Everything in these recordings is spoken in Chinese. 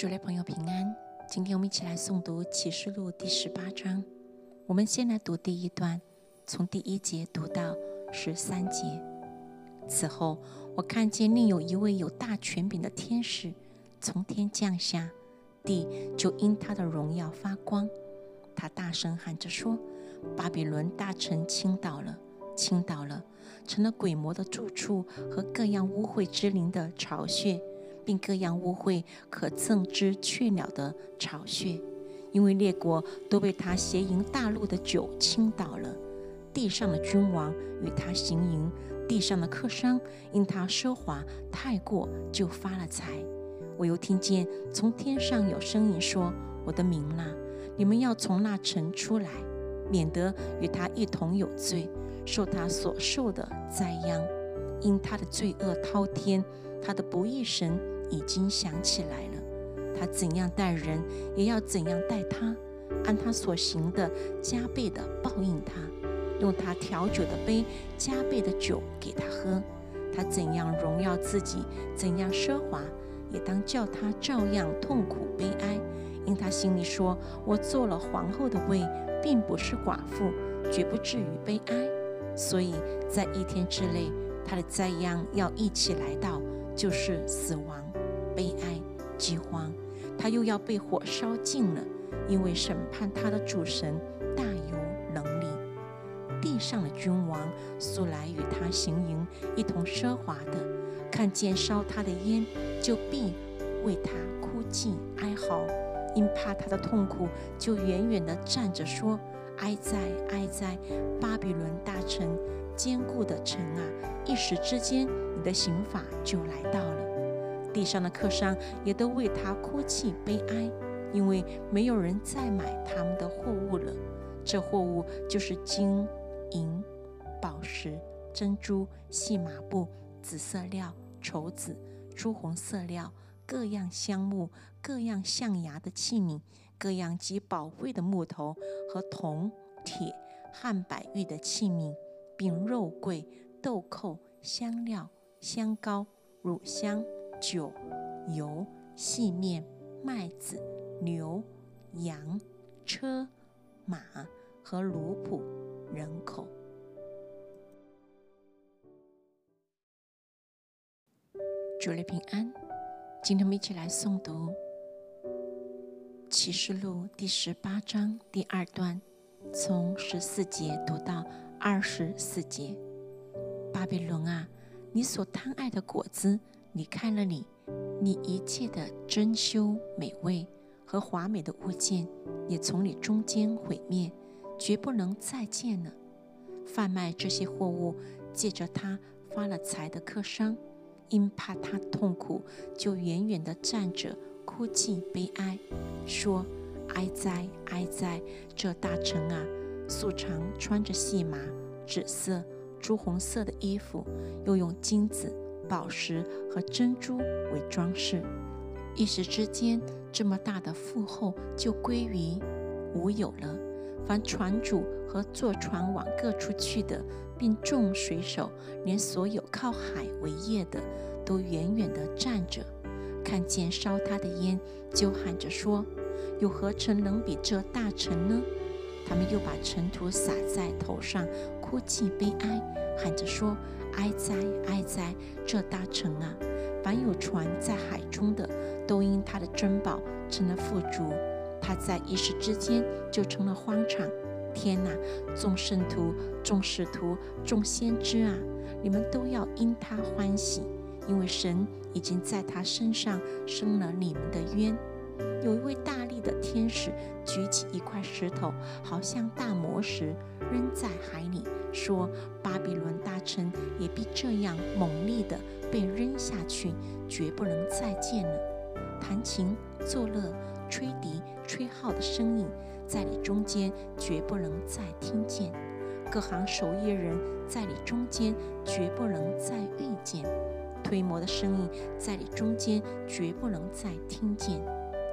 主类朋友平安，今天我们一起来诵读启示录第十八章。我们先来读第一段，从第一节读到十三节。此后，我看见另有一位有大权柄的天使从天降下，地就因他的荣耀发光。他大声喊着说：“巴比伦大城倾倒了，倾倒了，成了鬼魔的住处和各样污秽之灵的巢穴。”并各样污秽可憎之雀鸟的巢穴，因为列国都被他邪淫大陆的酒倾倒了。地上的君王与他行淫，地上的客商因他奢华太过就发了财。我又听见从天上有声音说：“我的民呐，你们要从那城出来，免得与他一同有罪，受他所受的灾殃，因他的罪恶滔天。”他的不义神已经想起来了，他怎样待人，也要怎样待他，按他所行的加倍的报应他，用他调酒的杯加倍的酒给他喝。他怎样荣耀自己，怎样奢华，也当叫他照样痛苦悲哀，因他心里说：我做了皇后的位，并不是寡妇，绝不至于悲哀。所以在一天之内，他的灾殃要一起来到。就是死亡、悲哀、饥荒，他又要被火烧尽了，因为审判他的主神大有能力。地上的君王素来与他行营，一同奢华的，看见烧他的烟，就必为他哭泣哀嚎，因怕他的痛苦，就远远地站着说：“哀哉，哀哉，巴比伦大城，坚固的城啊！一时之间。”你的刑法就来到了，地上的客商也都为他哭泣悲哀，因为没有人再买他们的货物了。这货物就是金银、宝石、珍珠、细麻布、紫色料、绸子、朱红色料，各样香木、各样象牙的器皿，各样极宝贵的木头和铜、铁、汉白玉的器皿，并肉桂、豆蔻、香料。香膏、乳香、酒、油、细面、麦子、牛、羊、车、马和奴仆、人口。主内平安，今天我们一起来诵读《启示录》第十八章第二段，从十四节读到二十四节。巴比伦啊！你所贪爱的果子离开了你，你一切的珍馐美味和华美的物件也从你中间毁灭，绝不能再见了。贩卖这些货物，借着他发了财的客商，因怕他痛苦，就远远地站着哭泣悲哀，说：“哀哉，哀哉！这大臣啊，素常穿着细麻、紫色。”朱红色的衣服，又用金子、宝石和珍珠为装饰，一时之间，这么大的富厚就归于无有了。凡船主和坐船往各处去的，并众水手，连所有靠海为业的，都远远地站着，看见烧他的烟，就喊着说：“有何城能比这大城呢？”他们又把尘土撒在头上，哭泣悲哀，喊着说：“哀哉，哀哉！这大城啊！凡有船在海中的，都因他的珍宝成了富足。他在一时之间就成了荒场。天哪！众圣徒、众使徒、众先知啊，你们都要因他欢喜，因为神已经在他身上生了你们的冤。”有一位大力的天使举起一块石头，好像大磨石，扔在海里，说：“巴比伦大城也必这样猛烈地被扔下去，绝不能再见了。”弹琴、作乐、吹笛、吹号的声音在你中间绝不能再听见；各行手艺人在你中间绝不能再遇见；推磨的声音在你中间绝不能再听见。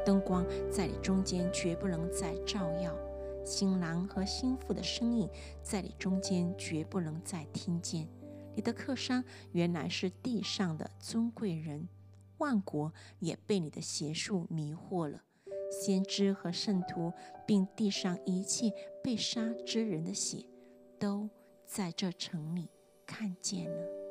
灯光在你中间绝不能再照耀，新郎和新妇的声音在你中间绝不能再听见。你的客商原来是地上的尊贵人，万国也被你的邪术迷惑了。先知和圣徒，并地上一切被杀之人的血，都在这城里看见了。